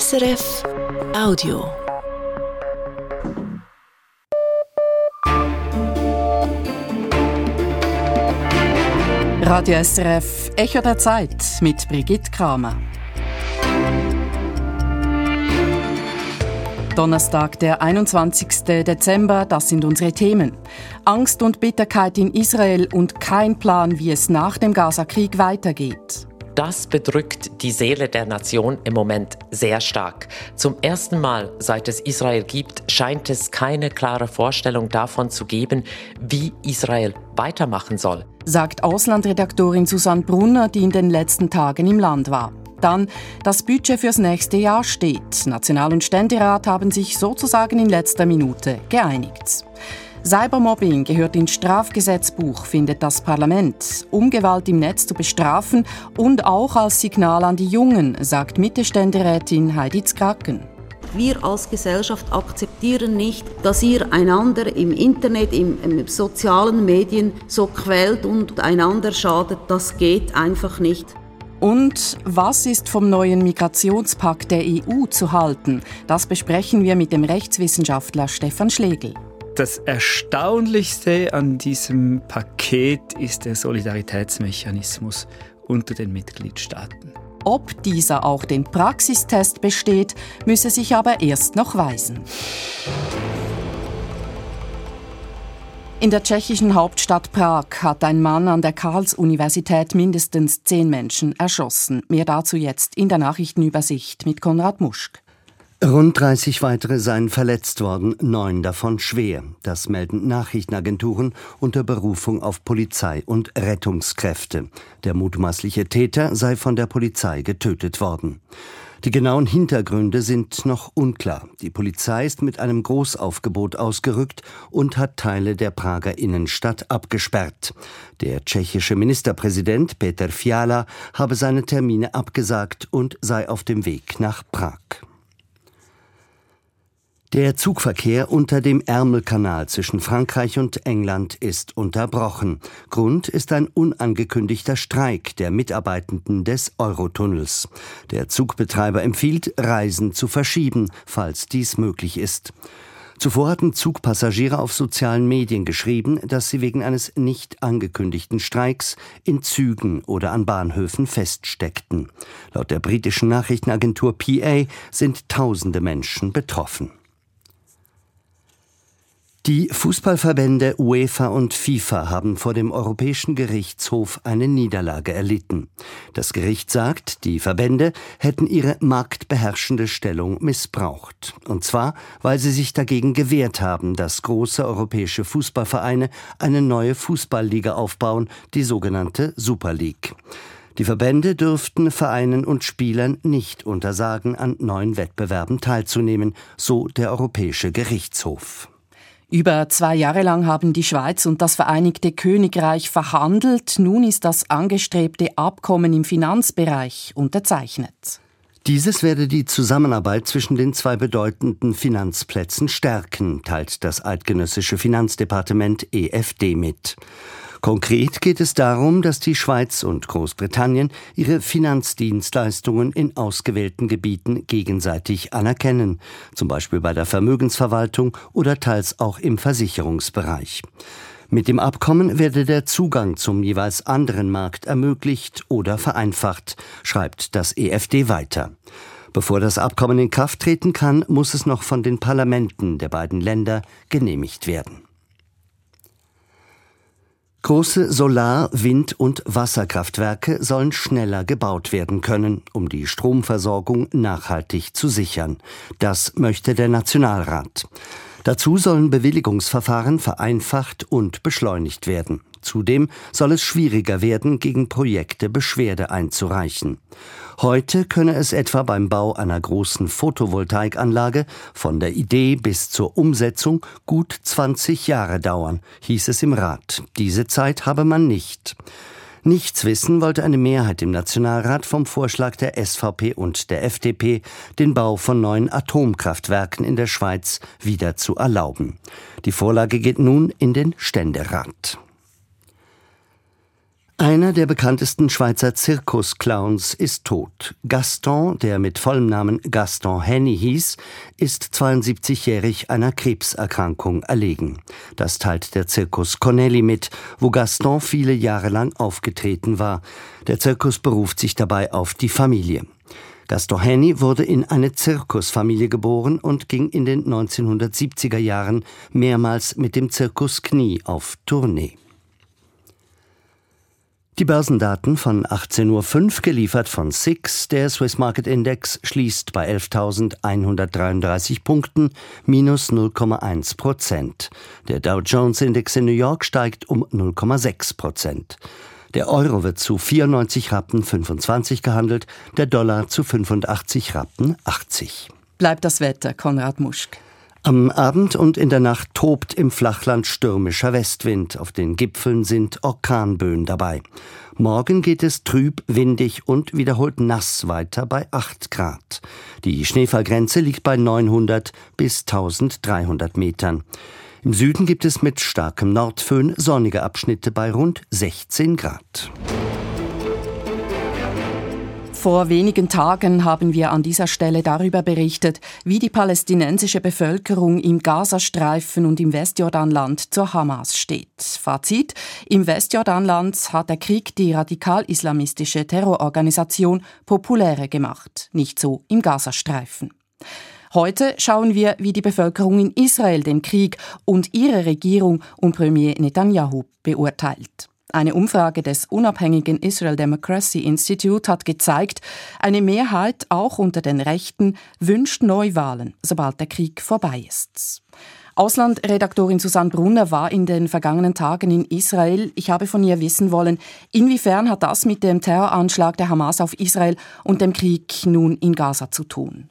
SRF Audio. Radio SRF Echo der Zeit mit Brigitte Kramer. Donnerstag, der 21. Dezember, das sind unsere Themen. Angst und Bitterkeit in Israel und kein Plan, wie es nach dem Gaza-Krieg weitergeht. Das bedrückt die Seele der Nation im Moment sehr stark. Zum ersten Mal, seit es Israel gibt, scheint es keine klare Vorstellung davon zu geben, wie Israel weitermachen soll. Sagt Auslandredaktorin Susanne Brunner, die in den letzten Tagen im Land war. Dann, das Budget fürs nächste Jahr steht. National- und Ständerat haben sich sozusagen in letzter Minute geeinigt. Cybermobbing gehört ins Strafgesetzbuch, findet das Parlament, um Gewalt im Netz zu bestrafen und auch als Signal an die Jungen, sagt Mittelständerätin Heidi Zkraken. Wir als Gesellschaft akzeptieren nicht, dass ihr einander im Internet, im, im sozialen Medien so quält und einander schadet. Das geht einfach nicht. Und was ist vom neuen Migrationspakt der EU zu halten? Das besprechen wir mit dem Rechtswissenschaftler Stefan Schlegel. Das Erstaunlichste an diesem Paket ist der Solidaritätsmechanismus unter den Mitgliedstaaten. Ob dieser auch den Praxistest besteht, müsse sich aber erst noch weisen. In der tschechischen Hauptstadt Prag hat ein Mann an der Karls-Universität mindestens zehn Menschen erschossen. Mehr dazu jetzt in der Nachrichtenübersicht mit Konrad Muschk. Rund 30 weitere seien verletzt worden, neun davon schwer. Das melden Nachrichtenagenturen unter Berufung auf Polizei und Rettungskräfte. Der mutmaßliche Täter sei von der Polizei getötet worden. Die genauen Hintergründe sind noch unklar. Die Polizei ist mit einem Großaufgebot ausgerückt und hat Teile der Prager Innenstadt abgesperrt. Der tschechische Ministerpräsident Peter Fiala habe seine Termine abgesagt und sei auf dem Weg nach Prag. Der Zugverkehr unter dem Ärmelkanal zwischen Frankreich und England ist unterbrochen. Grund ist ein unangekündigter Streik der Mitarbeitenden des Eurotunnels. Der Zugbetreiber empfiehlt, Reisen zu verschieben, falls dies möglich ist. Zuvor hatten Zugpassagiere auf sozialen Medien geschrieben, dass sie wegen eines nicht angekündigten Streiks in Zügen oder an Bahnhöfen feststeckten. Laut der britischen Nachrichtenagentur PA sind tausende Menschen betroffen. Die Fußballverbände UEFA und FIFA haben vor dem Europäischen Gerichtshof eine Niederlage erlitten. Das Gericht sagt, die Verbände hätten ihre marktbeherrschende Stellung missbraucht. Und zwar, weil sie sich dagegen gewehrt haben, dass große europäische Fußballvereine eine neue Fußballliga aufbauen, die sogenannte Super League. Die Verbände dürften Vereinen und Spielern nicht untersagen, an neuen Wettbewerben teilzunehmen, so der Europäische Gerichtshof. Über zwei Jahre lang haben die Schweiz und das Vereinigte Königreich verhandelt. Nun ist das angestrebte Abkommen im Finanzbereich unterzeichnet. Dieses werde die Zusammenarbeit zwischen den zwei bedeutenden Finanzplätzen stärken, teilt das eidgenössische Finanzdepartement EFD mit. Konkret geht es darum, dass die Schweiz und Großbritannien ihre Finanzdienstleistungen in ausgewählten Gebieten gegenseitig anerkennen, zum Beispiel bei der Vermögensverwaltung oder teils auch im Versicherungsbereich. Mit dem Abkommen werde der Zugang zum jeweils anderen Markt ermöglicht oder vereinfacht, schreibt das EFD weiter. Bevor das Abkommen in Kraft treten kann, muss es noch von den Parlamenten der beiden Länder genehmigt werden. Große Solar-, Wind- und Wasserkraftwerke sollen schneller gebaut werden können, um die Stromversorgung nachhaltig zu sichern. Das möchte der Nationalrat. Dazu sollen Bewilligungsverfahren vereinfacht und beschleunigt werden. Zudem soll es schwieriger werden, gegen Projekte Beschwerde einzureichen. Heute könne es etwa beim Bau einer großen Photovoltaikanlage von der Idee bis zur Umsetzung gut 20 Jahre dauern, hieß es im Rat. Diese Zeit habe man nicht. Nichts wissen wollte eine Mehrheit im Nationalrat vom Vorschlag der SVP und der FDP, den Bau von neuen Atomkraftwerken in der Schweiz wieder zu erlauben. Die Vorlage geht nun in den Ständerat. Einer der bekanntesten Schweizer Zirkusclowns ist tot. Gaston, der mit vollem Namen Gaston Henny hieß, ist 72-jährig einer Krebserkrankung erlegen. Das teilt der Zirkus Cornelli mit, wo Gaston viele Jahre lang aufgetreten war. Der Zirkus beruft sich dabei auf die Familie. Gaston Henny wurde in eine Zirkusfamilie geboren und ging in den 1970er Jahren mehrmals mit dem Zirkus Knie auf Tournee. Die Börsendaten von 18.05 Uhr geliefert von SIX. Der Swiss Market Index schließt bei 11.133 Punkten, minus 0,1 Prozent. Der Dow Jones Index in New York steigt um 0,6 Prozent. Der Euro wird zu 94 Rappen 25 gehandelt, der Dollar zu 85 Rappen 80. Bleibt das Wetter, Konrad Muschk. Am Abend und in der Nacht tobt im Flachland stürmischer Westwind. Auf den Gipfeln sind Orkanböen dabei. Morgen geht es trüb, windig und wiederholt nass weiter bei 8 Grad. Die Schneefallgrenze liegt bei 900 bis 1300 Metern. Im Süden gibt es mit starkem Nordföhn sonnige Abschnitte bei rund 16 Grad. Vor wenigen Tagen haben wir an dieser Stelle darüber berichtet, wie die palästinensische Bevölkerung im Gazastreifen und im Westjordanland zur Hamas steht. Fazit: Im Westjordanland hat der Krieg die radikal-islamistische Terrororganisation populärer gemacht, nicht so im Gazastreifen. Heute schauen wir, wie die Bevölkerung in Israel den Krieg und ihre Regierung um Premier Netanyahu beurteilt. Eine Umfrage des unabhängigen Israel Democracy Institute hat gezeigt, eine Mehrheit auch unter den Rechten wünscht Neuwahlen, sobald der Krieg vorbei ist. Auslandredaktorin Susanne Brunner war in den vergangenen Tagen in Israel. Ich habe von ihr wissen wollen, inwiefern hat das mit dem Terroranschlag der Hamas auf Israel und dem Krieg nun in Gaza zu tun?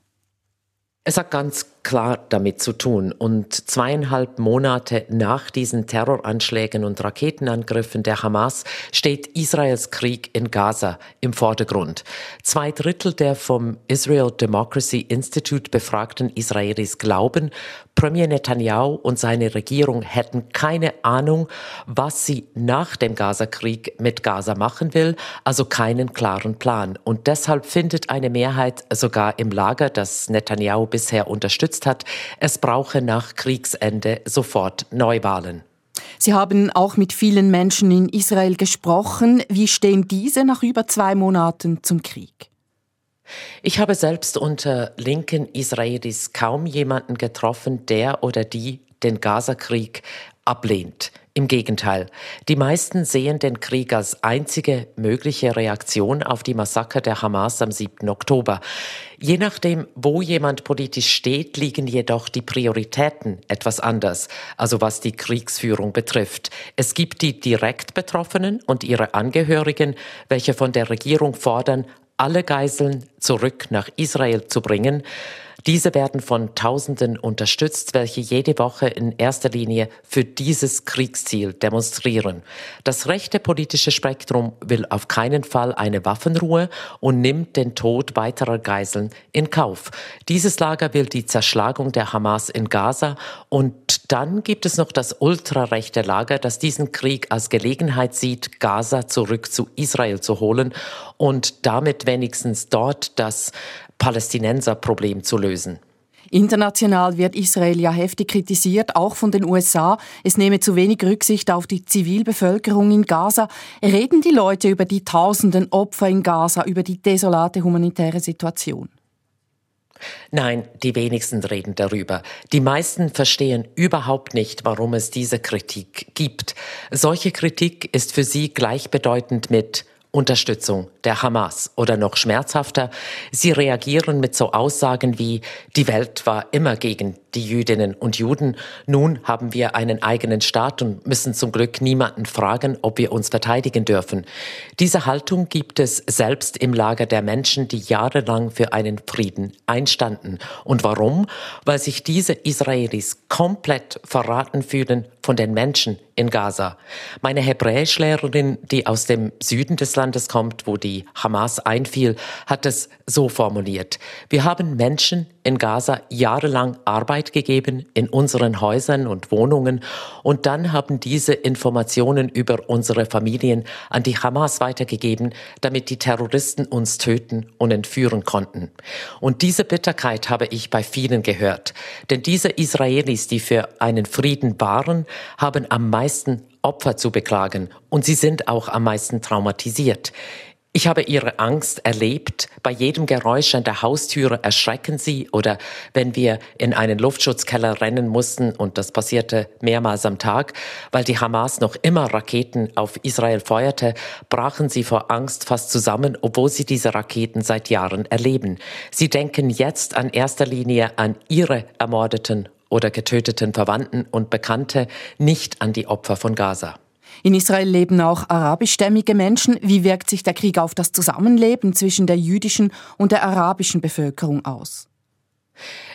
Es hat ganz klar damit zu tun. Und zweieinhalb Monate nach diesen Terroranschlägen und Raketenangriffen der Hamas steht Israels Krieg in Gaza im Vordergrund. Zwei Drittel der vom Israel Democracy Institute befragten Israelis glauben, Premier Netanyahu und seine Regierung hätten keine Ahnung, was sie nach dem Gaza-Krieg mit Gaza machen will, also keinen klaren Plan. Und deshalb findet eine Mehrheit sogar im Lager, das Netanyahu bisher unterstützt hat, es brauche nach Kriegsende sofort Neuwahlen. Sie haben auch mit vielen Menschen in Israel gesprochen. Wie stehen diese nach über zwei Monaten zum Krieg? Ich habe selbst unter linken Israelis kaum jemanden getroffen, der oder die den Gazakrieg ablehnt. Im Gegenteil, die meisten sehen den Krieg als einzige mögliche Reaktion auf die Massaker der Hamas am 7. Oktober. Je nachdem, wo jemand politisch steht, liegen jedoch die Prioritäten etwas anders, also was die Kriegsführung betrifft. Es gibt die direkt Betroffenen und ihre Angehörigen, welche von der Regierung fordern, alle Geiseln zurück nach Israel zu bringen. Diese werden von Tausenden unterstützt, welche jede Woche in erster Linie für dieses Kriegsziel demonstrieren. Das rechte politische Spektrum will auf keinen Fall eine Waffenruhe und nimmt den Tod weiterer Geiseln in Kauf. Dieses Lager will die Zerschlagung der Hamas in Gaza und dann gibt es noch das ultrarechte Lager, das diesen Krieg als Gelegenheit sieht, Gaza zurück zu Israel zu holen und damit wenigstens dort das Palästinenserproblem zu lösen. International wird Israel ja heftig kritisiert, auch von den USA. Es nehme zu wenig Rücksicht auf die Zivilbevölkerung in Gaza. Reden die Leute über die tausenden Opfer in Gaza, über die desolate humanitäre Situation? Nein, die wenigsten reden darüber. Die meisten verstehen überhaupt nicht, warum es diese Kritik gibt. Solche Kritik ist für sie gleichbedeutend mit Unterstützung der Hamas oder noch schmerzhafter, sie reagieren mit so Aussagen wie die Welt war immer gegen die Jüdinnen und Juden, nun haben wir einen eigenen Staat und müssen zum Glück niemanden fragen, ob wir uns verteidigen dürfen. Diese Haltung gibt es selbst im Lager der Menschen, die jahrelang für einen Frieden einstanden. Und warum? Weil sich diese Israelis komplett verraten fühlen von den Menschen in Gaza. Meine Hebräischlehrerin, die aus dem Süden des Landes kommt, wo die Hamas einfiel, hat es so formuliert. Wir haben Menschen in Gaza jahrelang Arbeit Sicherheit gegeben in unseren Häusern und Wohnungen und dann haben diese Informationen über unsere Familien an die Hamas weitergegeben, damit die Terroristen uns töten und entführen konnten. Und diese Bitterkeit habe ich bei vielen gehört. Denn diese Israelis, die für einen Frieden waren, haben am meisten Opfer zu beklagen und sie sind auch am meisten traumatisiert. Ich habe ihre Angst erlebt. Bei jedem Geräusch an der Haustüre erschrecken sie oder wenn wir in einen Luftschutzkeller rennen mussten und das passierte mehrmals am Tag, weil die Hamas noch immer Raketen auf Israel feuerte, brachen sie vor Angst fast zusammen, obwohl sie diese Raketen seit Jahren erleben. Sie denken jetzt an erster Linie an ihre ermordeten oder getöteten Verwandten und Bekannte, nicht an die Opfer von Gaza. In Israel leben auch arabischstämmige Menschen. Wie wirkt sich der Krieg auf das Zusammenleben zwischen der jüdischen und der arabischen Bevölkerung aus?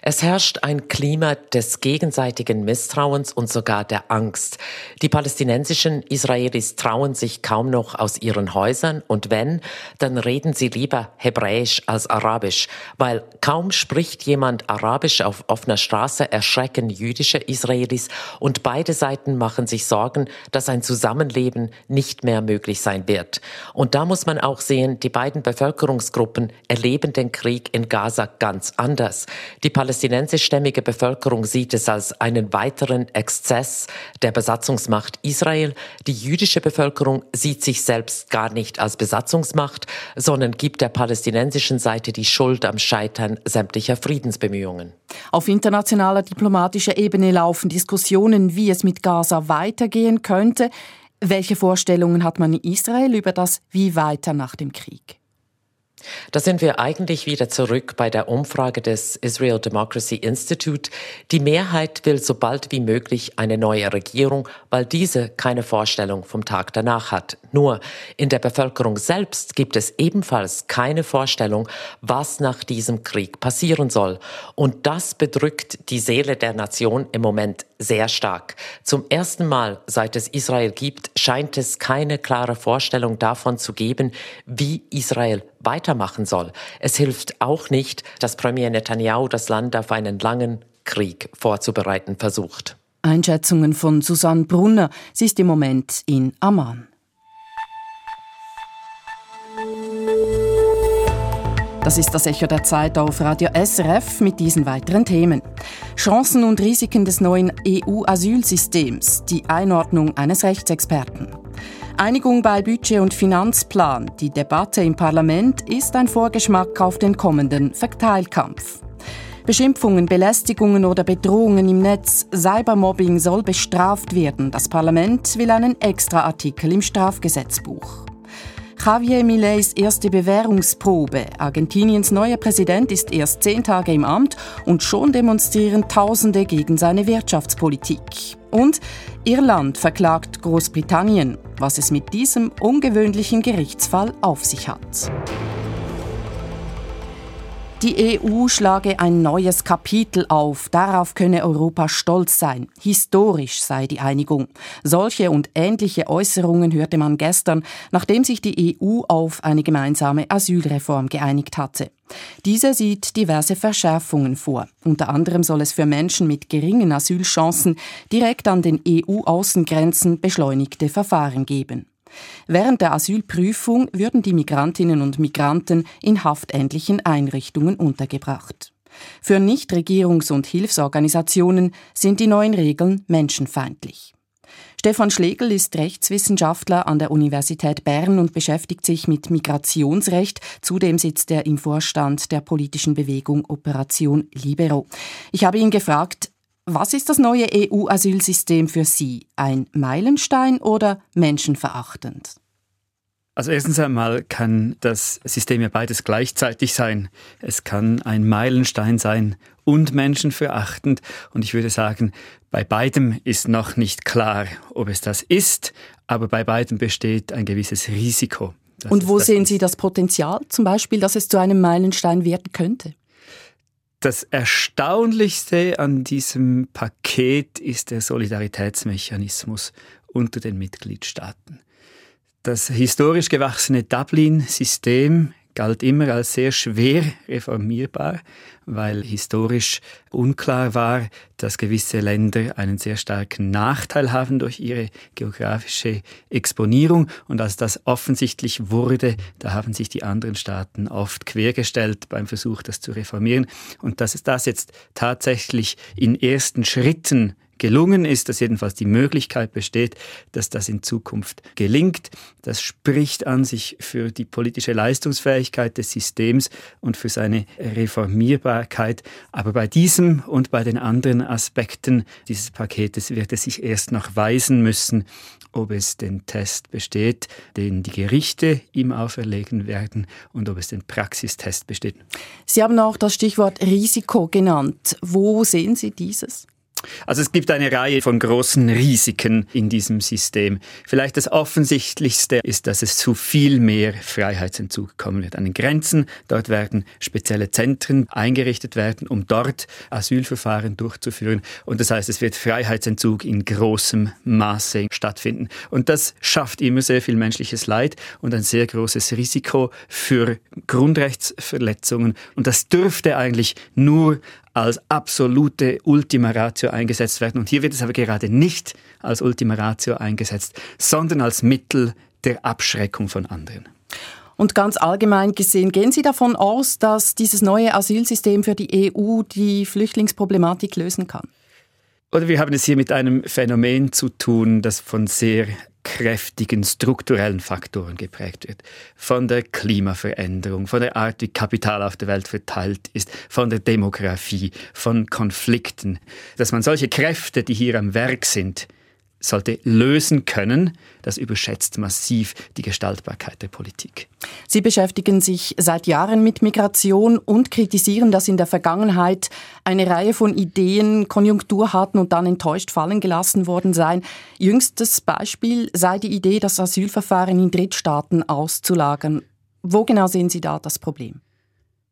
Es herrscht ein Klima des gegenseitigen Misstrauens und sogar der Angst. Die palästinensischen Israelis trauen sich kaum noch aus ihren Häusern und wenn, dann reden sie lieber Hebräisch als Arabisch, weil kaum spricht jemand Arabisch auf offener Straße, erschrecken jüdische Israelis und beide Seiten machen sich Sorgen, dass ein Zusammenleben nicht mehr möglich sein wird. Und da muss man auch sehen, die beiden Bevölkerungsgruppen erleben den Krieg in Gaza ganz anders. Die palästinensischstämmige Bevölkerung sieht es als einen weiteren Exzess der Besatzungsmacht Israel. Die jüdische Bevölkerung sieht sich selbst gar nicht als Besatzungsmacht, sondern gibt der palästinensischen Seite die Schuld am Scheitern sämtlicher Friedensbemühungen. Auf internationaler diplomatischer Ebene laufen Diskussionen, wie es mit Gaza weitergehen könnte. Welche Vorstellungen hat man in Israel über das Wie weiter nach dem Krieg? Da sind wir eigentlich wieder zurück bei der Umfrage des Israel Democracy Institute. Die Mehrheit will so bald wie möglich eine neue Regierung, weil diese keine Vorstellung vom Tag danach hat. Nur in der Bevölkerung selbst gibt es ebenfalls keine Vorstellung, was nach diesem Krieg passieren soll. Und das bedrückt die Seele der Nation im Moment sehr stark. Zum ersten Mal, seit es Israel gibt, scheint es keine klare Vorstellung davon zu geben, wie Israel weitermachen soll. Es hilft auch nicht, dass Premier Netanyahu das Land auf einen langen Krieg vorzubereiten versucht. Einschätzungen von Susanne Brunner. Sie ist im Moment in Amman. Das ist das Echo der Zeit auf Radio SRF mit diesen weiteren Themen. Chancen und Risiken des neuen EU-Asylsystems, die Einordnung eines Rechtsexperten. Einigung bei Budget und Finanzplan. Die Debatte im Parlament ist ein Vorgeschmack auf den kommenden Verteilkampf. Beschimpfungen, Belästigungen oder Bedrohungen im Netz, Cybermobbing soll bestraft werden. Das Parlament will einen Extraartikel im Strafgesetzbuch. Javier Mileys erste Bewährungsprobe. Argentiniens neuer Präsident ist erst zehn Tage im Amt und schon demonstrieren Tausende gegen seine Wirtschaftspolitik. Und Irland verklagt Großbritannien, was es mit diesem ungewöhnlichen Gerichtsfall auf sich hat. Die EU schlage ein neues Kapitel auf. Darauf könne Europa stolz sein. Historisch sei die Einigung. Solche und ähnliche Äußerungen hörte man gestern, nachdem sich die EU auf eine gemeinsame Asylreform geeinigt hatte. Diese sieht diverse Verschärfungen vor. Unter anderem soll es für Menschen mit geringen Asylchancen direkt an den EU-Außengrenzen beschleunigte Verfahren geben. Während der Asylprüfung würden die Migrantinnen und Migranten in haftähnlichen Einrichtungen untergebracht. Für Nichtregierungs- und Hilfsorganisationen sind die neuen Regeln menschenfeindlich. Stefan Schlegel ist Rechtswissenschaftler an der Universität Bern und beschäftigt sich mit Migrationsrecht. Zudem sitzt er im Vorstand der politischen Bewegung Operation Libero. Ich habe ihn gefragt, was ist das neue EU-Asylsystem für Sie? Ein Meilenstein oder menschenverachtend? Also erstens einmal kann das System ja beides gleichzeitig sein. Es kann ein Meilenstein sein und menschenverachtend. Und ich würde sagen, bei beidem ist noch nicht klar, ob es das ist, aber bei beidem besteht ein gewisses Risiko. Und wo sehen Sie das Potenzial, zum Beispiel, dass es zu einem Meilenstein werden könnte? Das Erstaunlichste an diesem Paket ist der Solidaritätsmechanismus unter den Mitgliedstaaten. Das historisch gewachsene Dublin-System galt immer als sehr schwer reformierbar, weil historisch unklar war, dass gewisse Länder einen sehr starken Nachteil haben durch ihre geografische Exponierung. Und als das offensichtlich wurde, da haben sich die anderen Staaten oft quergestellt beim Versuch, das zu reformieren. Und dass es das jetzt tatsächlich in ersten Schritten gelungen ist, dass jedenfalls die Möglichkeit besteht, dass das in Zukunft gelingt. Das spricht an sich für die politische Leistungsfähigkeit des Systems und für seine Reformierbarkeit. Aber bei diesem und bei den anderen Aspekten dieses Paketes wird es sich erst noch weisen müssen, ob es den Test besteht, den die Gerichte ihm auferlegen werden und ob es den Praxistest besteht. Sie haben auch das Stichwort Risiko genannt. Wo sehen Sie dieses? Also es gibt eine Reihe von großen Risiken in diesem System. Vielleicht das offensichtlichste ist, dass es zu viel mehr Freiheitsentzug kommen wird an den Grenzen. Dort werden spezielle Zentren eingerichtet werden, um dort Asylverfahren durchzuführen. Und das heißt, es wird Freiheitsentzug in großem Maße stattfinden. Und das schafft immer sehr viel menschliches Leid und ein sehr großes Risiko für Grundrechtsverletzungen. Und das dürfte eigentlich nur als absolute Ultima Ratio eingesetzt werden. Und hier wird es aber gerade nicht als Ultima Ratio eingesetzt, sondern als Mittel der Abschreckung von anderen. Und ganz allgemein gesehen, gehen Sie davon aus, dass dieses neue Asylsystem für die EU die Flüchtlingsproblematik lösen kann? Oder wir haben es hier mit einem Phänomen zu tun, das von sehr kräftigen strukturellen Faktoren geprägt wird. Von der Klimaveränderung, von der Art, wie Kapital auf der Welt verteilt ist, von der Demografie, von Konflikten. Dass man solche Kräfte, die hier am Werk sind, sollte lösen können, das überschätzt massiv die Gestaltbarkeit der Politik. Sie beschäftigen sich seit Jahren mit Migration und kritisieren, dass in der Vergangenheit eine Reihe von Ideen Konjunktur hatten und dann enttäuscht fallen gelassen worden seien. Jüngstes Beispiel sei die Idee, das Asylverfahren in Drittstaaten auszulagern. Wo genau sehen Sie da das Problem?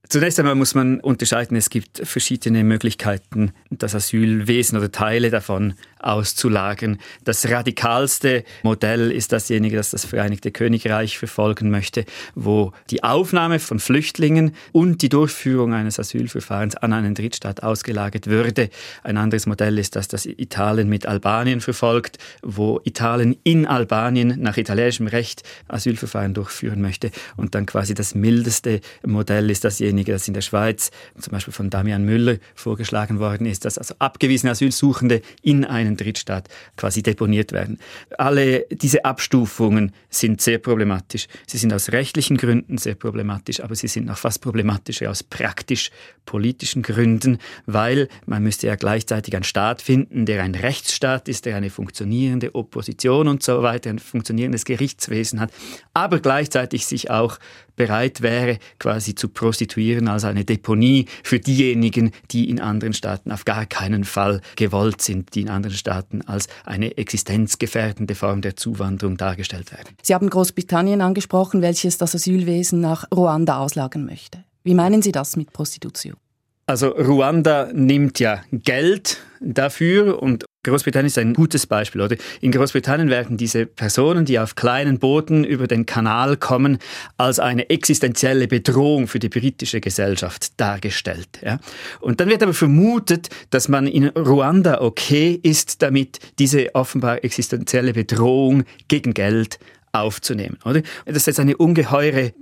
Zunächst einmal muss man unterscheiden, es gibt verschiedene Möglichkeiten, das Asylwesen oder Teile davon auszulagern. Das radikalste Modell ist dasjenige, das das Vereinigte Königreich verfolgen möchte, wo die Aufnahme von Flüchtlingen und die Durchführung eines Asylverfahrens an einen Drittstaat ausgelagert würde. Ein anderes Modell ist das, das Italien mit Albanien verfolgt, wo Italien in Albanien nach italienischem Recht Asylverfahren durchführen möchte. Und dann quasi das mildeste Modell ist dasjenige, das in der Schweiz zum Beispiel von Damian Müller vorgeschlagen worden ist, dass also abgewiesene Asylsuchende in einen einen Drittstaat quasi deponiert werden. Alle diese Abstufungen sind sehr problematisch. Sie sind aus rechtlichen Gründen sehr problematisch, aber sie sind noch fast problematischer aus praktisch-politischen Gründen, weil man müsste ja gleichzeitig einen Staat finden, der ein Rechtsstaat ist, der eine funktionierende Opposition und so weiter, ein funktionierendes Gerichtswesen hat, aber gleichzeitig sich auch bereit wäre, quasi zu prostituieren als eine Deponie für diejenigen, die in anderen Staaten auf gar keinen Fall gewollt sind, die in anderen Staaten als eine existenzgefährdende Form der Zuwanderung dargestellt werden. Sie haben Großbritannien angesprochen, welches das Asylwesen nach Ruanda auslagern möchte. Wie meinen Sie das mit Prostitution? Also Ruanda nimmt ja Geld dafür und Großbritannien ist ein gutes Beispiel, oder? In Großbritannien werden diese Personen, die auf kleinen Booten über den Kanal kommen, als eine existenzielle Bedrohung für die britische Gesellschaft dargestellt. Ja? Und dann wird aber vermutet, dass man in Ruanda okay ist, damit diese offenbar existenzielle Bedrohung gegen Geld aufzunehmen, oder? Das ist eine ungeheure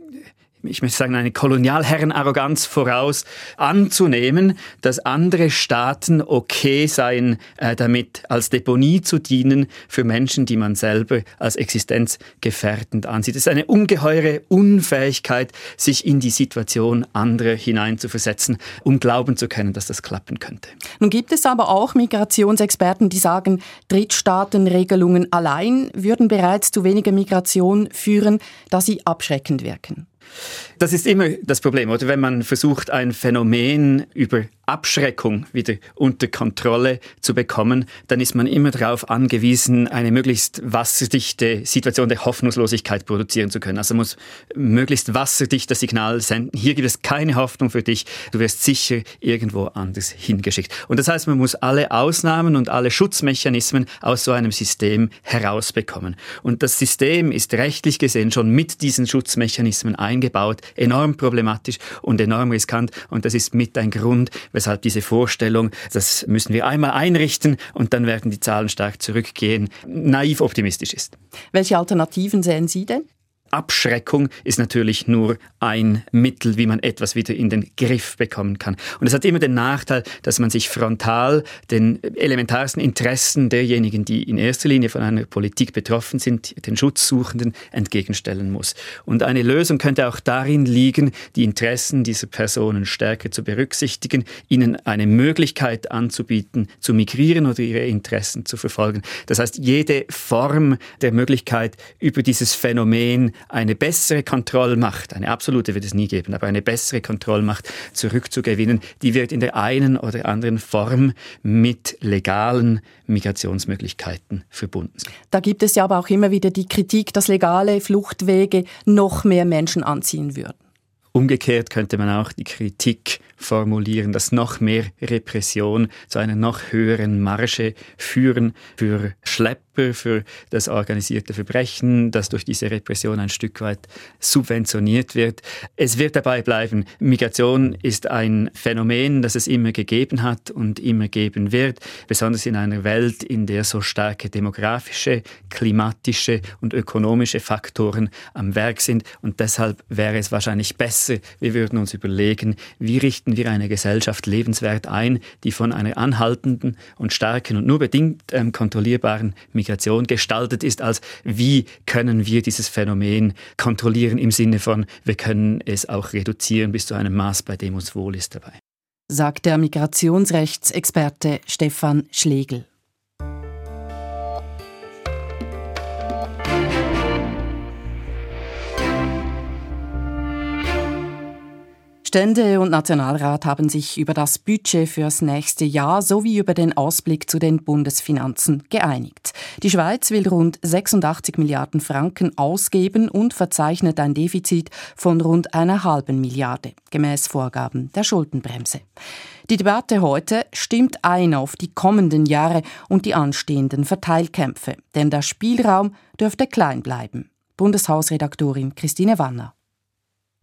ich möchte sagen, eine Kolonialherrenarroganz voraus, anzunehmen, dass andere Staaten okay seien, äh, damit als Deponie zu dienen für Menschen, die man selber als existenzgefährdend ansieht. Es ist eine ungeheure Unfähigkeit, sich in die Situation anderer hineinzuversetzen, um glauben zu können, dass das klappen könnte. Nun gibt es aber auch Migrationsexperten, die sagen, Drittstaatenregelungen allein würden bereits zu weniger Migration führen, da sie abschreckend wirken. Das ist immer das Problem, oder? Wenn man versucht, ein Phänomen über Abschreckung wieder unter Kontrolle zu bekommen, dann ist man immer darauf angewiesen, eine möglichst wasserdichte Situation der Hoffnungslosigkeit produzieren zu können. Also muss möglichst wasserdicht das Signal senden, hier gibt es keine Hoffnung für dich, du wirst sicher irgendwo anders hingeschickt. Und das heißt, man muss alle Ausnahmen und alle Schutzmechanismen aus so einem System herausbekommen. Und das System ist rechtlich gesehen schon mit diesen Schutzmechanismen eingebaut, enorm problematisch und enorm riskant. Und das ist mit ein Grund, weshalb diese Vorstellung, das müssen wir einmal einrichten und dann werden die Zahlen stark zurückgehen, naiv optimistisch ist. Welche Alternativen sehen Sie denn? Abschreckung ist natürlich nur ein Mittel, wie man etwas wieder in den Griff bekommen kann. Und es hat immer den Nachteil, dass man sich frontal den elementarsten Interessen derjenigen, die in erster Linie von einer Politik betroffen sind, den Schutzsuchenden, entgegenstellen muss. Und eine Lösung könnte auch darin liegen, die Interessen dieser Personen stärker zu berücksichtigen, ihnen eine Möglichkeit anzubieten, zu migrieren oder ihre Interessen zu verfolgen. Das heißt, jede Form der Möglichkeit, über dieses Phänomen eine bessere Kontrollmacht, eine absolute wird es nie geben, aber eine bessere Kontrollmacht zurückzugewinnen, die wird in der einen oder anderen Form mit legalen Migrationsmöglichkeiten verbunden. Da gibt es ja aber auch immer wieder die Kritik, dass legale Fluchtwege noch mehr Menschen anziehen würden. Umgekehrt könnte man auch die Kritik formulieren, dass noch mehr Repression zu einer noch höheren Marge führen für Schlepper, für das organisierte Verbrechen, das durch diese Repression ein Stück weit subventioniert wird. Es wird dabei bleiben, Migration ist ein Phänomen, das es immer gegeben hat und immer geben wird, besonders in einer Welt, in der so starke demografische, klimatische und ökonomische Faktoren am Werk sind. Und deshalb wäre es wahrscheinlich besser, wir würden uns überlegen, wie richten richten wir eine Gesellschaft lebenswert ein, die von einer anhaltenden und starken und nur bedingt ähm, kontrollierbaren Migration gestaltet ist, als wie können wir dieses Phänomen kontrollieren im Sinne von, wir können es auch reduzieren bis zu einem Maß, bei dem uns wohl ist dabei. Sagt der Migrationsrechtsexperte Stefan Schlegel. Stände und Nationalrat haben sich über das Budget fürs nächste Jahr sowie über den Ausblick zu den Bundesfinanzen geeinigt. Die Schweiz will rund 86 Milliarden Franken ausgeben und verzeichnet ein Defizit von rund einer halben Milliarde, gemäß Vorgaben der Schuldenbremse. Die Debatte heute stimmt ein auf die kommenden Jahre und die anstehenden Verteilkämpfe, denn der Spielraum dürfte klein bleiben. Bundeshausredaktorin Christine Wanner.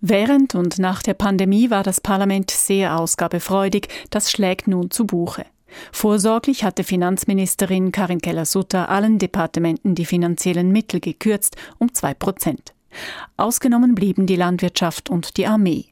Während und nach der Pandemie war das Parlament sehr ausgabefreudig, das schlägt nun zu Buche. Vorsorglich hatte Finanzministerin Karin Keller-Sutter allen Departementen die finanziellen Mittel gekürzt um zwei Prozent. Ausgenommen blieben die Landwirtschaft und die Armee.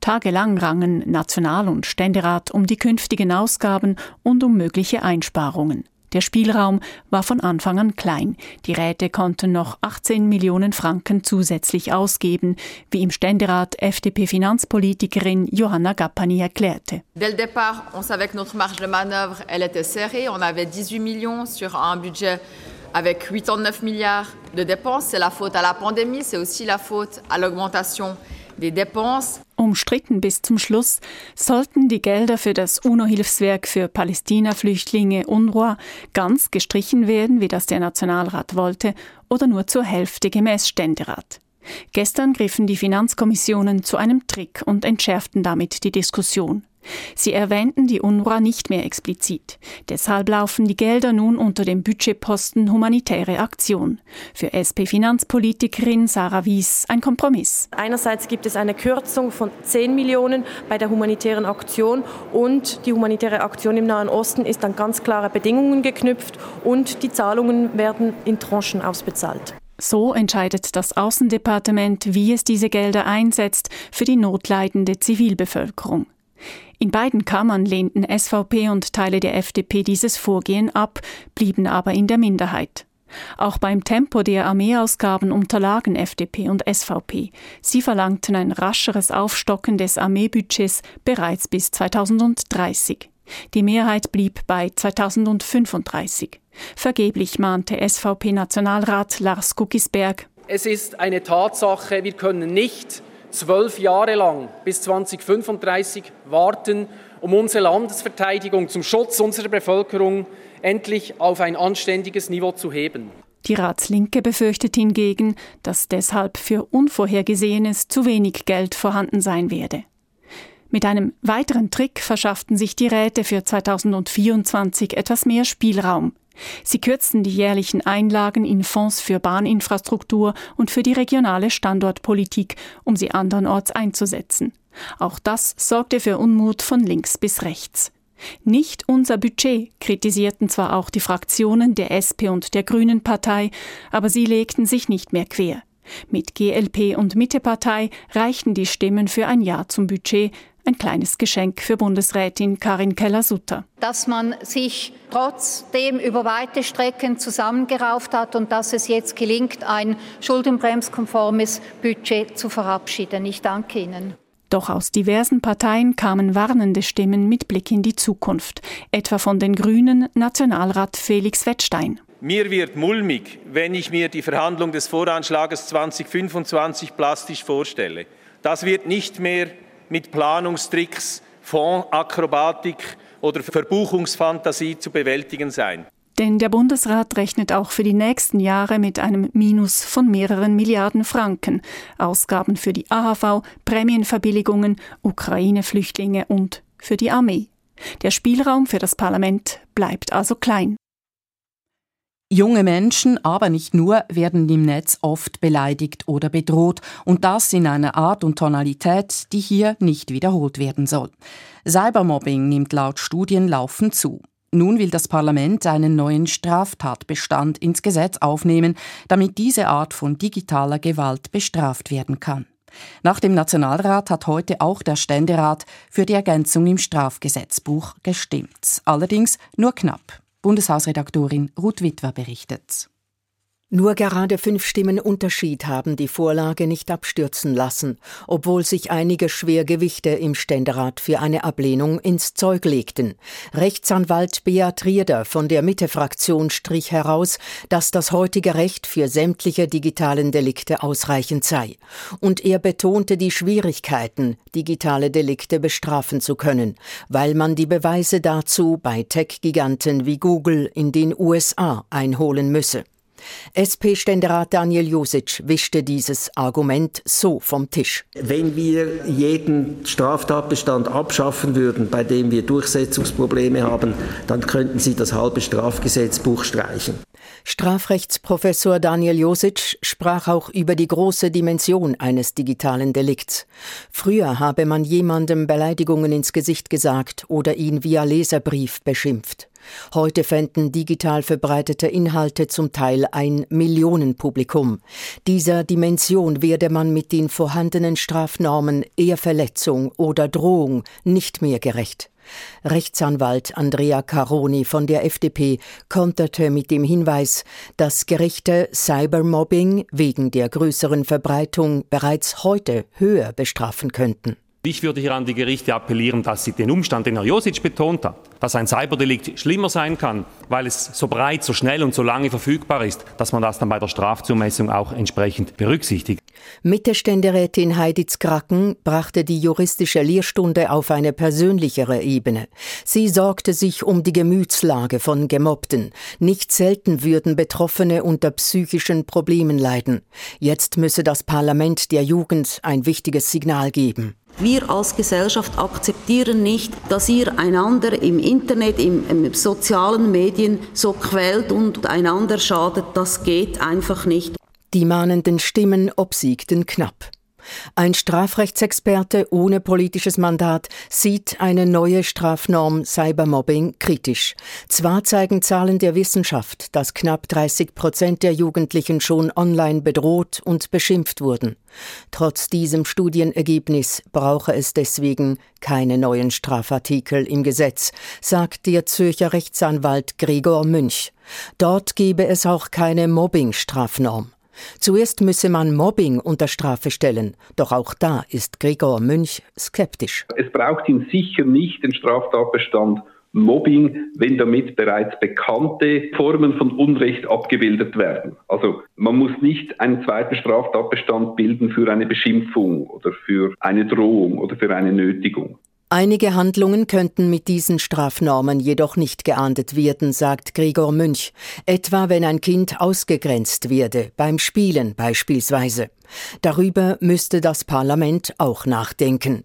Tagelang rangen National- und Ständerat um die künftigen Ausgaben und um mögliche Einsparungen. Der Spielraum war von Anfang an klein. Die Räte konnten noch 18 Millionen Franken zusätzlich ausgeben, wie im Ständerat FDP-Finanzpolitikerin Johanna Gappani erklärte. Dès le départ, on savait que notre marge de manœuvre, elle était serrée. On avait 18 millions sur un budget avec 89 milliards de dépenses. C'est la faute à la pandémie, c'est aussi la faute à l'augmentation. Umstritten bis zum Schluss sollten die Gelder für das UNO-Hilfswerk für Palästina-Flüchtlinge UNRWA ganz gestrichen werden, wie das der Nationalrat wollte, oder nur zur Hälfte gemäß Ständerat. Gestern griffen die Finanzkommissionen zu einem Trick und entschärften damit die Diskussion. Sie erwähnten die UNRWA nicht mehr explizit. Deshalb laufen die Gelder nun unter dem Budgetposten Humanitäre Aktion. Für SP-Finanzpolitikerin Sarah Wies ein Kompromiss. Einerseits gibt es eine Kürzung von 10 Millionen bei der humanitären Aktion und die humanitäre Aktion im Nahen Osten ist an ganz klare Bedingungen geknüpft und die Zahlungen werden in Tranchen ausbezahlt. So entscheidet das Außendepartement, wie es diese Gelder einsetzt für die notleidende Zivilbevölkerung. In beiden Kammern lehnten SVP und Teile der FDP dieses Vorgehen ab, blieben aber in der Minderheit. Auch beim Tempo der Armeeausgaben unterlagen FDP und SVP. Sie verlangten ein rascheres Aufstocken des Armeebudgets bereits bis 2030. Die Mehrheit blieb bei 2035. Vergeblich mahnte SVP-Nationalrat Lars Guckisberg. Es ist eine Tatsache, wir können nicht zwölf Jahre lang bis 2035 warten, um unsere Landesverteidigung zum Schutz unserer Bevölkerung endlich auf ein anständiges Niveau zu heben. Die Ratslinke befürchtet hingegen, dass deshalb für Unvorhergesehenes zu wenig Geld vorhanden sein werde. Mit einem weiteren Trick verschafften sich die Räte für 2024 etwas mehr Spielraum. Sie kürzten die jährlichen Einlagen in Fonds für Bahninfrastruktur und für die regionale Standortpolitik, um sie andernorts einzusetzen. Auch das sorgte für Unmut von links bis rechts. Nicht unser Budget kritisierten zwar auch die Fraktionen der SP und der Grünen Partei, aber sie legten sich nicht mehr quer. Mit GLP und Mittepartei reichten die Stimmen für ein Ja zum Budget, ein kleines Geschenk für Bundesrätin Karin Keller-Sutter. Dass man sich trotzdem über weite Strecken zusammengerauft hat und dass es jetzt gelingt, ein schuldenbremskonformes Budget zu verabschieden. Ich danke Ihnen. Doch aus diversen Parteien kamen warnende Stimmen mit Blick in die Zukunft, etwa von den Grünen Nationalrat Felix Wettstein. Mir wird mulmig, wenn ich mir die Verhandlung des Voranschlages 2025 plastisch vorstelle. Das wird nicht mehr mit Planungstricks, Fondakrobatik oder Verbuchungsfantasie zu bewältigen sein. Denn der Bundesrat rechnet auch für die nächsten Jahre mit einem Minus von mehreren Milliarden Franken. Ausgaben für die AHV, Prämienverbilligungen, Ukraine-Flüchtlinge und für die Armee. Der Spielraum für das Parlament bleibt also klein. Junge Menschen, aber nicht nur, werden im Netz oft beleidigt oder bedroht und das in einer Art und Tonalität, die hier nicht wiederholt werden soll. Cybermobbing nimmt laut Studien laufend zu. Nun will das Parlament einen neuen Straftatbestand ins Gesetz aufnehmen, damit diese Art von digitaler Gewalt bestraft werden kann. Nach dem Nationalrat hat heute auch der Ständerat für die Ergänzung im Strafgesetzbuch gestimmt. Allerdings nur knapp. Bundeshausredaktorin Ruth Witwer berichtet. Nur gerade fünf Stimmen Unterschied haben die Vorlage nicht abstürzen lassen, obwohl sich einige Schwergewichte im Ständerat für eine Ablehnung ins Zeug legten. Rechtsanwalt Beat Rieder von der Mitte-Fraktion strich heraus, dass das heutige Recht für sämtliche digitalen Delikte ausreichend sei. Und er betonte die Schwierigkeiten, digitale Delikte bestrafen zu können, weil man die Beweise dazu bei Tech-Giganten wie Google in den USA einholen müsse. SP-Ständerat Daniel Josic wischte dieses Argument so vom Tisch. Wenn wir jeden Straftatbestand abschaffen würden, bei dem wir Durchsetzungsprobleme haben, dann könnten Sie das halbe Strafgesetzbuch streichen. Strafrechtsprofessor Daniel Josic sprach auch über die große Dimension eines digitalen Delikts. Früher habe man jemandem Beleidigungen ins Gesicht gesagt oder ihn via Leserbrief beschimpft. Heute fänden digital verbreitete Inhalte zum Teil ein Millionenpublikum. Dieser Dimension werde man mit den vorhandenen Strafnormen Ehrverletzung oder Drohung nicht mehr gerecht. Rechtsanwalt Andrea Caroni von der FDP konterte mit dem Hinweis, dass Gerichte Cybermobbing wegen der größeren Verbreitung bereits heute höher bestrafen könnten. Ich würde hier an die Gerichte appellieren, dass sie den Umstand, den Herr Josic betont hat, dass ein Cyberdelikt schlimmer sein kann, weil es so breit, so schnell und so lange verfügbar ist, dass man das dann bei der Strafzumessung auch entsprechend berücksichtigt. Mittelständerätin Heiditz Kracken brachte die juristische Lehrstunde auf eine persönlichere Ebene. Sie sorgte sich um die Gemütslage von Gemobbten. Nicht selten würden Betroffene unter psychischen Problemen leiden. Jetzt müsse das Parlament der Jugend ein wichtiges Signal geben. Wir als Gesellschaft akzeptieren nicht, dass ihr einander im Internet, im, im, sozialen Medien so quält und einander schadet. Das geht einfach nicht. Die mahnenden Stimmen obsiegten knapp. Ein Strafrechtsexperte ohne politisches Mandat sieht eine neue Strafnorm Cybermobbing kritisch. Zwar zeigen Zahlen der Wissenschaft, dass knapp 30 Prozent der Jugendlichen schon online bedroht und beschimpft wurden. Trotz diesem Studienergebnis brauche es deswegen keine neuen Strafartikel im Gesetz, sagt der Zürcher Rechtsanwalt Gregor Münch. Dort gebe es auch keine Mobbing-Strafnorm. Zuerst müsse man Mobbing unter Strafe stellen, doch auch da ist Gregor Münch skeptisch. Es braucht ihn sicher nicht den Straftatbestand Mobbing, wenn damit bereits bekannte Formen von Unrecht abgebildet werden. Also man muss nicht einen zweiten Straftatbestand bilden für eine Beschimpfung oder für eine Drohung oder für eine Nötigung. Einige Handlungen könnten mit diesen Strafnormen jedoch nicht geahndet werden, sagt Gregor Münch, etwa wenn ein Kind ausgegrenzt werde, beim Spielen beispielsweise. Darüber müsste das Parlament auch nachdenken.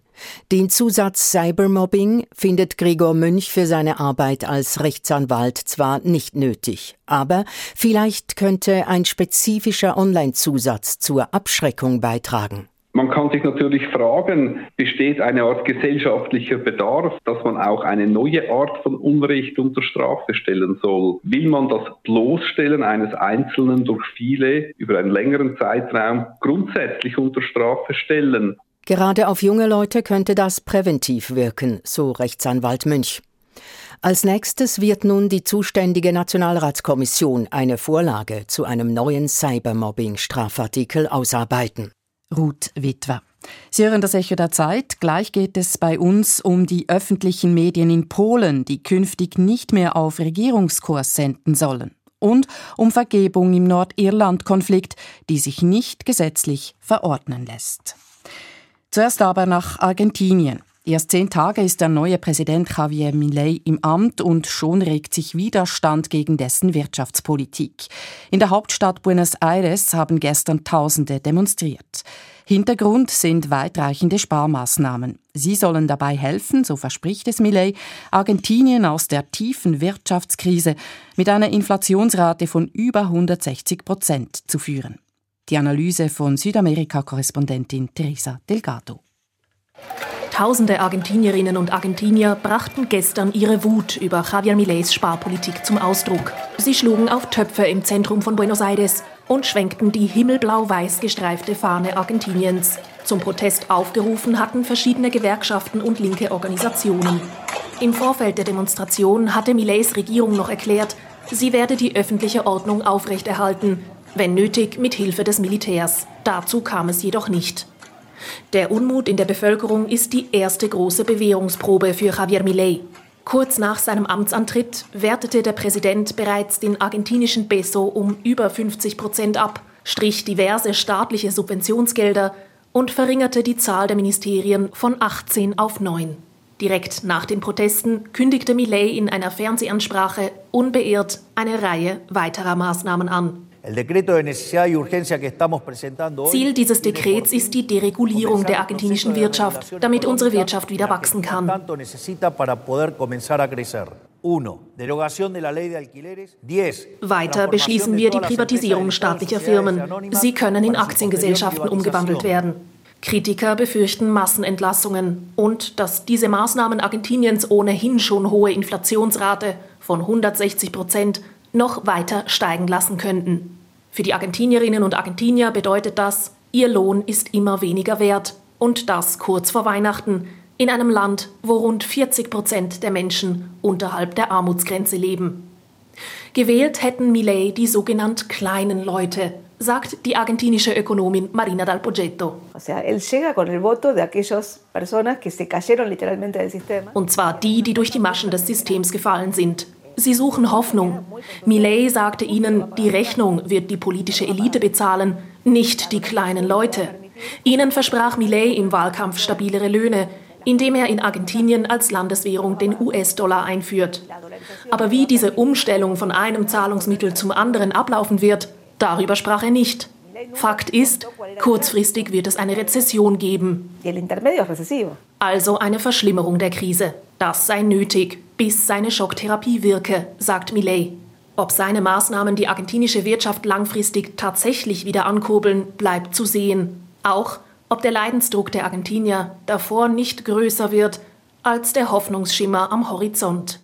Den Zusatz Cybermobbing findet Gregor Münch für seine Arbeit als Rechtsanwalt zwar nicht nötig, aber vielleicht könnte ein spezifischer Online-Zusatz zur Abschreckung beitragen. Man kann sich natürlich fragen, besteht eine Art gesellschaftlicher Bedarf, dass man auch eine neue Art von Unrecht unter Strafe stellen soll? Will man das Bloßstellen eines Einzelnen durch viele über einen längeren Zeitraum grundsätzlich unter Strafe stellen? Gerade auf junge Leute könnte das präventiv wirken, so Rechtsanwalt Münch. Als nächstes wird nun die zuständige Nationalratskommission eine Vorlage zu einem neuen Cybermobbing-Strafartikel ausarbeiten. Ruth Witwer. Sie hören das Echo der Zeit. Gleich geht es bei uns um die öffentlichen Medien in Polen, die künftig nicht mehr auf Regierungskurs senden sollen. Und um Vergebung im Nordirland-Konflikt, die sich nicht gesetzlich verordnen lässt. Zuerst aber nach Argentinien. Erst zehn Tage ist der neue Präsident Javier Milei im Amt und schon regt sich Widerstand gegen dessen Wirtschaftspolitik. In der Hauptstadt Buenos Aires haben gestern Tausende demonstriert. Hintergrund sind weitreichende Sparmaßnahmen. Sie sollen dabei helfen, so verspricht es Millet, Argentinien aus der tiefen Wirtschaftskrise mit einer Inflationsrate von über 160 Prozent zu führen. Die Analyse von Südamerika-Korrespondentin Teresa Delgado. Tausende Argentinierinnen und Argentinier brachten gestern ihre Wut über Javier Mileis Sparpolitik zum Ausdruck. Sie schlugen auf Töpfe im Zentrum von Buenos Aires und schwenkten die himmelblau-weiß gestreifte Fahne Argentiniens. Zum Protest aufgerufen hatten verschiedene Gewerkschaften und linke Organisationen. Im Vorfeld der Demonstration hatte Mileis Regierung noch erklärt, sie werde die öffentliche Ordnung aufrechterhalten, wenn nötig mit Hilfe des Militärs. Dazu kam es jedoch nicht. Der Unmut in der Bevölkerung ist die erste große Bewährungsprobe für Javier Milei. Kurz nach seinem Amtsantritt wertete der Präsident bereits den argentinischen Peso um über 50 Prozent ab, strich diverse staatliche Subventionsgelder und verringerte die Zahl der Ministerien von 18 auf 9. Direkt nach den Protesten kündigte Millet in einer Fernsehansprache unbeirrt eine Reihe weiterer Maßnahmen an. Ziel dieses Dekrets ist die Deregulierung der argentinischen Wirtschaft, damit unsere Wirtschaft wieder wachsen kann. Weiter beschließen wir die Privatisierung staatlicher Firmen. Sie können in Aktiengesellschaften umgewandelt werden. Kritiker befürchten Massenentlassungen und dass diese Maßnahmen Argentiniens ohnehin schon hohe Inflationsrate von 160 Prozent noch weiter steigen lassen könnten. Für die Argentinierinnen und Argentinier bedeutet das, ihr Lohn ist immer weniger wert und das kurz vor Weihnachten in einem Land, wo rund 40 Prozent der Menschen unterhalb der Armutsgrenze leben. Gewählt hätten Millet die sogenannt kleinen Leute, sagt die argentinische Ökonomin Marina Dal Poggetto. Und zwar die, die durch die Maschen des Systems gefallen sind. Sie suchen Hoffnung. Millet sagte ihnen, die Rechnung wird die politische Elite bezahlen, nicht die kleinen Leute. Ihnen versprach Millet im Wahlkampf stabilere Löhne, indem er in Argentinien als Landeswährung den US-Dollar einführt. Aber wie diese Umstellung von einem Zahlungsmittel zum anderen ablaufen wird, darüber sprach er nicht. Fakt ist, kurzfristig wird es eine Rezession geben. Also eine Verschlimmerung der Krise. Das sei nötig, bis seine Schocktherapie wirke, sagt Millet. Ob seine Maßnahmen die argentinische Wirtschaft langfristig tatsächlich wieder ankurbeln, bleibt zu sehen. Auch ob der Leidensdruck der Argentinier davor nicht größer wird als der Hoffnungsschimmer am Horizont.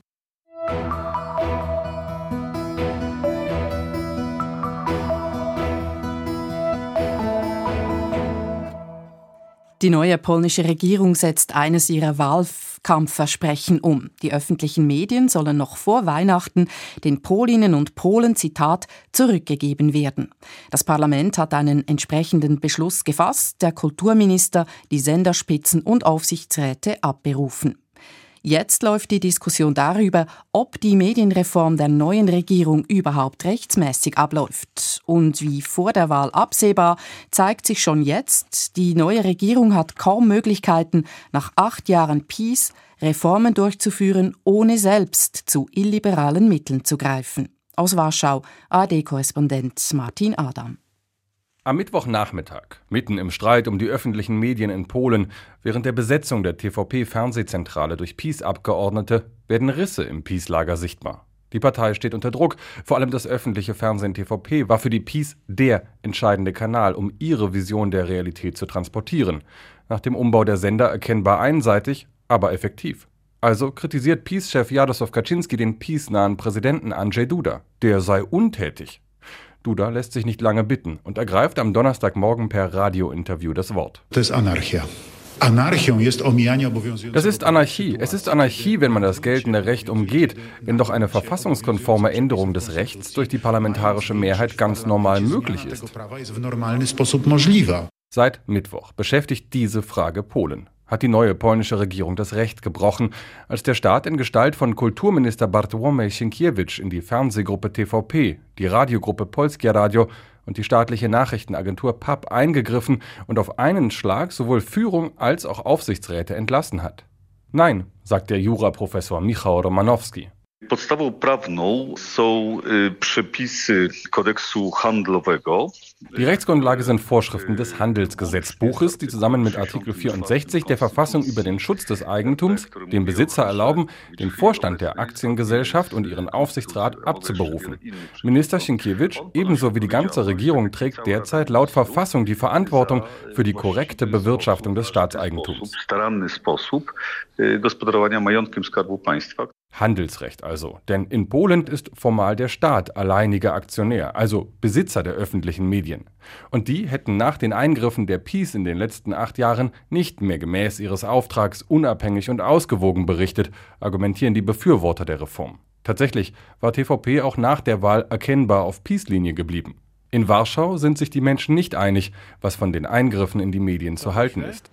Die neue polnische Regierung setzt eines ihrer Wahlkampfversprechen um. Die öffentlichen Medien sollen noch vor Weihnachten den Polinnen und Polen, Zitat, zurückgegeben werden. Das Parlament hat einen entsprechenden Beschluss gefasst, der Kulturminister, die Senderspitzen und Aufsichtsräte abberufen. Jetzt läuft die Diskussion darüber, ob die Medienreform der neuen Regierung überhaupt rechtsmäßig abläuft. Und wie vor der Wahl absehbar, zeigt sich schon jetzt, die neue Regierung hat kaum Möglichkeiten, nach acht Jahren Peace Reformen durchzuführen, ohne selbst zu illiberalen Mitteln zu greifen. Aus Warschau, AD-Korrespondent Martin Adam. Am Mittwochnachmittag, mitten im Streit um die öffentlichen Medien in Polen, während der Besetzung der TVP-Fernsehzentrale durch PiS-Abgeordnete, werden Risse im PiS-Lager sichtbar. Die Partei steht unter Druck. Vor allem das öffentliche Fernsehen TVP war für die PiS der entscheidende Kanal, um ihre Vision der Realität zu transportieren. Nach dem Umbau der Sender erkennbar einseitig, aber effektiv. Also kritisiert PiS-Chef Jaroslaw Kaczynski den PiS-nahen Präsidenten Andrzej Duda. Der sei untätig. Duda lässt sich nicht lange bitten und ergreift am Donnerstagmorgen per Radiointerview das Wort. Das ist Anarchie. Das ist Anarchie. Es ist Anarchie, wenn man das geltende Recht umgeht, wenn doch eine verfassungskonforme Änderung des Rechts durch die parlamentarische Mehrheit ganz normal möglich ist. Seit Mittwoch beschäftigt diese Frage Polen hat die neue polnische Regierung das Recht gebrochen, als der Staat in Gestalt von Kulturminister Bartłomiej Sienkiewicz in die Fernsehgruppe TVP, die Radiogruppe Polskie Radio und die staatliche Nachrichtenagentur PAP eingegriffen und auf einen Schlag sowohl Führung als auch Aufsichtsräte entlassen hat. Nein, sagt der Juraprofessor Michał Romanowski. Podstawą prawną są przepisy kodeksu handlowego. Die Rechtsgrundlage sind Vorschriften des Handelsgesetzbuches, die zusammen mit Artikel 64 der Verfassung über den Schutz des Eigentums dem Besitzer erlauben, den Vorstand der Aktiengesellschaft und ihren Aufsichtsrat abzuberufen. Minister Sienkiewicz ebenso wie die ganze Regierung trägt derzeit laut Verfassung die Verantwortung für die korrekte Bewirtschaftung des Staatseigentums. Handelsrecht also. Denn in Polen ist formal der Staat alleiniger Aktionär, also Besitzer der öffentlichen Medien. Und die hätten nach den Eingriffen der PiS in den letzten acht Jahren nicht mehr gemäß ihres Auftrags unabhängig und ausgewogen berichtet, argumentieren die Befürworter der Reform. Tatsächlich war TVP auch nach der Wahl erkennbar auf PiS-Linie geblieben. In Warschau sind sich die Menschen nicht einig, was von den Eingriffen in die Medien zu halten ist.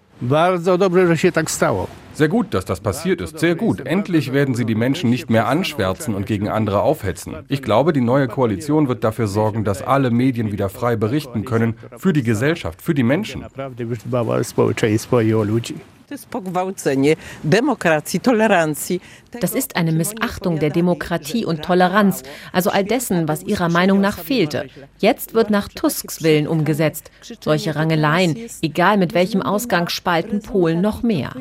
Sehr gut, dass das passiert ist. Sehr gut. Endlich werden sie die Menschen nicht mehr anschwärzen und gegen andere aufhetzen. Ich glaube, die neue Koalition wird dafür sorgen, dass alle Medien wieder frei berichten können. Für die Gesellschaft, für die Menschen. Das ist eine Missachtung der Demokratie und Toleranz, also all dessen, was ihrer Meinung nach fehlte. Jetzt wird nach Tusks Willen umgesetzt. Solche Rangeleien, egal mit welchem Ausgang, spalten Polen noch mehr.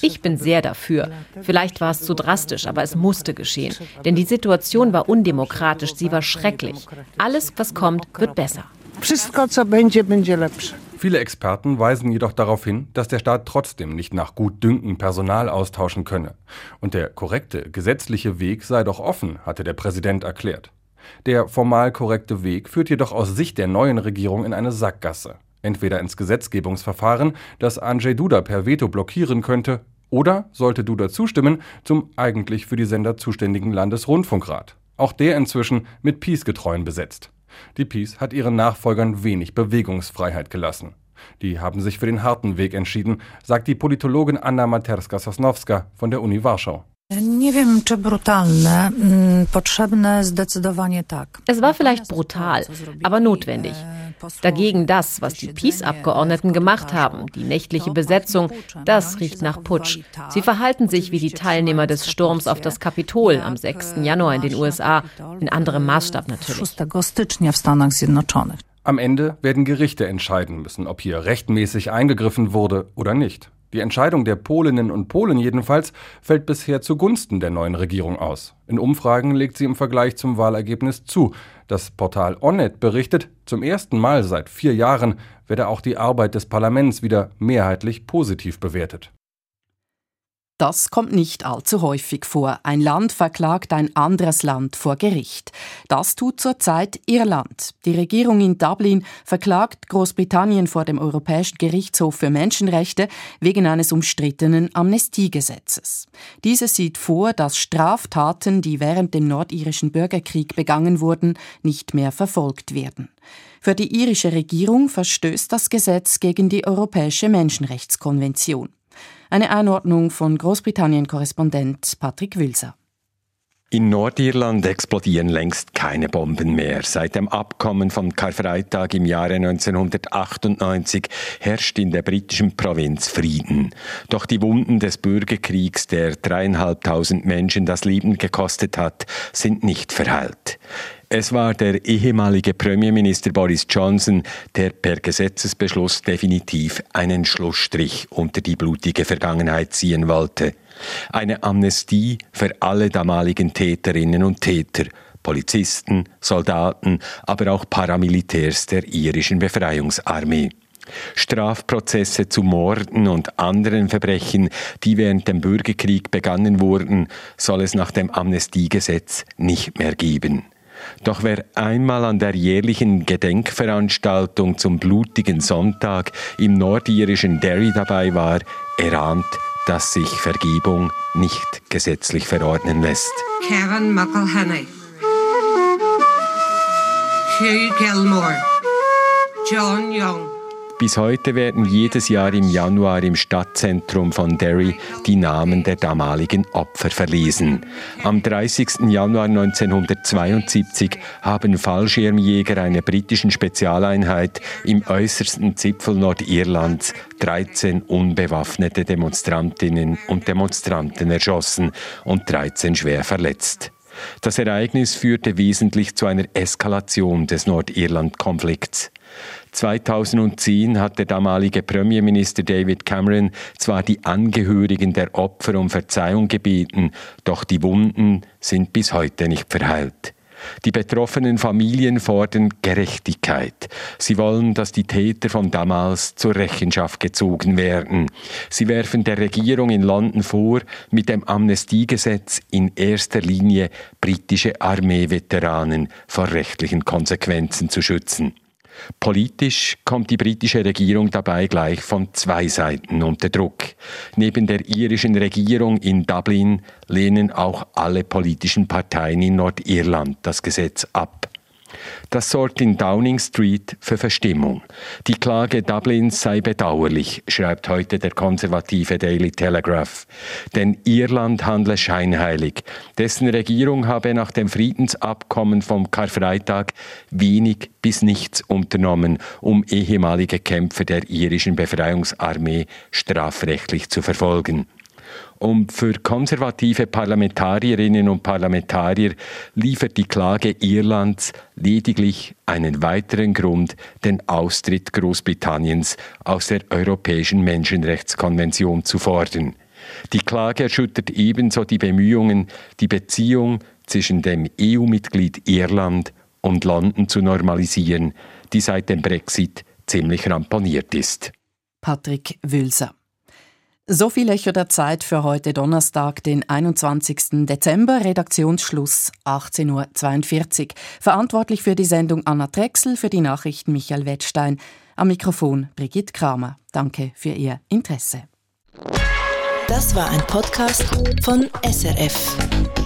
Ich bin sehr dafür. Vielleicht war es zu drastisch, aber es musste geschehen. Denn die Situation war undemokratisch, sie war schrecklich. Alles, was kommt, wird besser. Wszystko, co będzie, będzie lepsze. Viele Experten weisen jedoch darauf hin, dass der Staat trotzdem nicht nach Gutdünken Personal austauschen könne. Und der korrekte gesetzliche Weg sei doch offen, hatte der Präsident erklärt. Der formal korrekte Weg führt jedoch aus Sicht der neuen Regierung in eine Sackgasse. Entweder ins Gesetzgebungsverfahren, das Andrzej Duda per Veto blockieren könnte, oder, sollte Duda zustimmen, zum eigentlich für die Sender zuständigen Landesrundfunkrat. Auch der inzwischen mit Peace-Getreuen besetzt. Die PiS hat ihren Nachfolgern wenig Bewegungsfreiheit gelassen. Die haben sich für den harten Weg entschieden, sagt die Politologin Anna Materska-Sosnowska von der Uni Warschau. Mm, es war vielleicht brutal, aber notwendig. Dagegen das, was die Peace-Abgeordneten gemacht haben, die nächtliche Besetzung, das riecht nach Putsch. Sie verhalten sich wie die Teilnehmer des Sturms auf das Kapitol am 6. Januar in den USA, in anderem Maßstab natürlich. Am Ende werden Gerichte entscheiden müssen, ob hier rechtmäßig eingegriffen wurde oder nicht. Die Entscheidung der Polinnen und Polen jedenfalls fällt bisher zugunsten der neuen Regierung aus. In Umfragen legt sie im Vergleich zum Wahlergebnis zu. Das Portal Onnet berichtet, zum ersten Mal seit vier Jahren werde auch die Arbeit des Parlaments wieder mehrheitlich positiv bewertet. Das kommt nicht allzu häufig vor. Ein Land verklagt ein anderes Land vor Gericht. Das tut zurzeit Irland. Die Regierung in Dublin verklagt Großbritannien vor dem Europäischen Gerichtshof für Menschenrechte wegen eines umstrittenen Amnestiegesetzes. Dieses sieht vor, dass Straftaten, die während dem nordirischen Bürgerkrieg begangen wurden, nicht mehr verfolgt werden. Für die irische Regierung verstößt das Gesetz gegen die Europäische Menschenrechtskonvention. Eine Einordnung von Großbritannien-Korrespondent Patrick Wilser. In Nordirland explodieren längst keine Bomben mehr. Seit dem Abkommen von Karfreitag im Jahre 1998 herrscht in der britischen Provinz Frieden. Doch die Wunden des Bürgerkriegs, der dreieinhalbtausend Menschen das Leben gekostet hat, sind nicht verheilt. Es war der ehemalige Premierminister Boris Johnson, der per Gesetzesbeschluss definitiv einen Schlussstrich unter die blutige Vergangenheit ziehen wollte. Eine Amnestie für alle damaligen Täterinnen und Täter, Polizisten, Soldaten, aber auch Paramilitärs der irischen Befreiungsarmee. Strafprozesse zu Morden und anderen Verbrechen, die während dem Bürgerkrieg begangen wurden, soll es nach dem Amnestiegesetz nicht mehr geben. Doch wer einmal an der jährlichen Gedenkveranstaltung zum blutigen Sonntag im nordirischen Derry dabei war, erahnt, dass sich Vergebung nicht gesetzlich verordnen lässt. Karen McElhenney, Hugh Gilmore, John Young, bis heute werden jedes Jahr im Januar im Stadtzentrum von Derry die Namen der damaligen Opfer verlesen. Am 30. Januar 1972 haben Fallschirmjäger einer britischen Spezialeinheit im äußersten Zipfel Nordirlands 13 unbewaffnete Demonstrantinnen und Demonstranten erschossen und 13 schwer verletzt. Das Ereignis führte wesentlich zu einer Eskalation des Nordirland-Konflikts. 2010 hat der damalige Premierminister David Cameron zwar die Angehörigen der Opfer um Verzeihung gebeten, doch die Wunden sind bis heute nicht verheilt. Die betroffenen Familien fordern Gerechtigkeit. Sie wollen, dass die Täter von damals zur Rechenschaft gezogen werden. Sie werfen der Regierung in London vor, mit dem Amnestiegesetz in erster Linie britische Armeeveteranen vor rechtlichen Konsequenzen zu schützen. Politisch kommt die britische Regierung dabei gleich von zwei Seiten unter Druck. Neben der irischen Regierung in Dublin lehnen auch alle politischen Parteien in Nordirland das Gesetz ab. Das sorgt in Downing Street für Verstimmung. Die Klage Dublins sei bedauerlich, schreibt heute der konservative Daily Telegraph. Denn Irland handle scheinheilig. Dessen Regierung habe nach dem Friedensabkommen vom Karfreitag wenig bis nichts unternommen, um ehemalige Kämpfer der irischen Befreiungsarmee strafrechtlich zu verfolgen. Und für konservative Parlamentarierinnen und Parlamentarier liefert die Klage Irlands lediglich einen weiteren Grund, den Austritt Großbritanniens aus der Europäischen Menschenrechtskonvention zu fordern. Die Klage erschüttert ebenso die Bemühungen, die Beziehung zwischen dem EU-Mitglied Irland und London zu normalisieren, die seit dem Brexit ziemlich ramponiert ist. Patrick Wülser so viel Echo der Zeit für heute Donnerstag, den 21. Dezember, Redaktionsschluss 18.42 Uhr. Verantwortlich für die Sendung Anna Drechsel, für die Nachrichten Michael Wettstein. Am Mikrofon Brigitte Kramer. Danke für Ihr Interesse. Das war ein Podcast von SRF.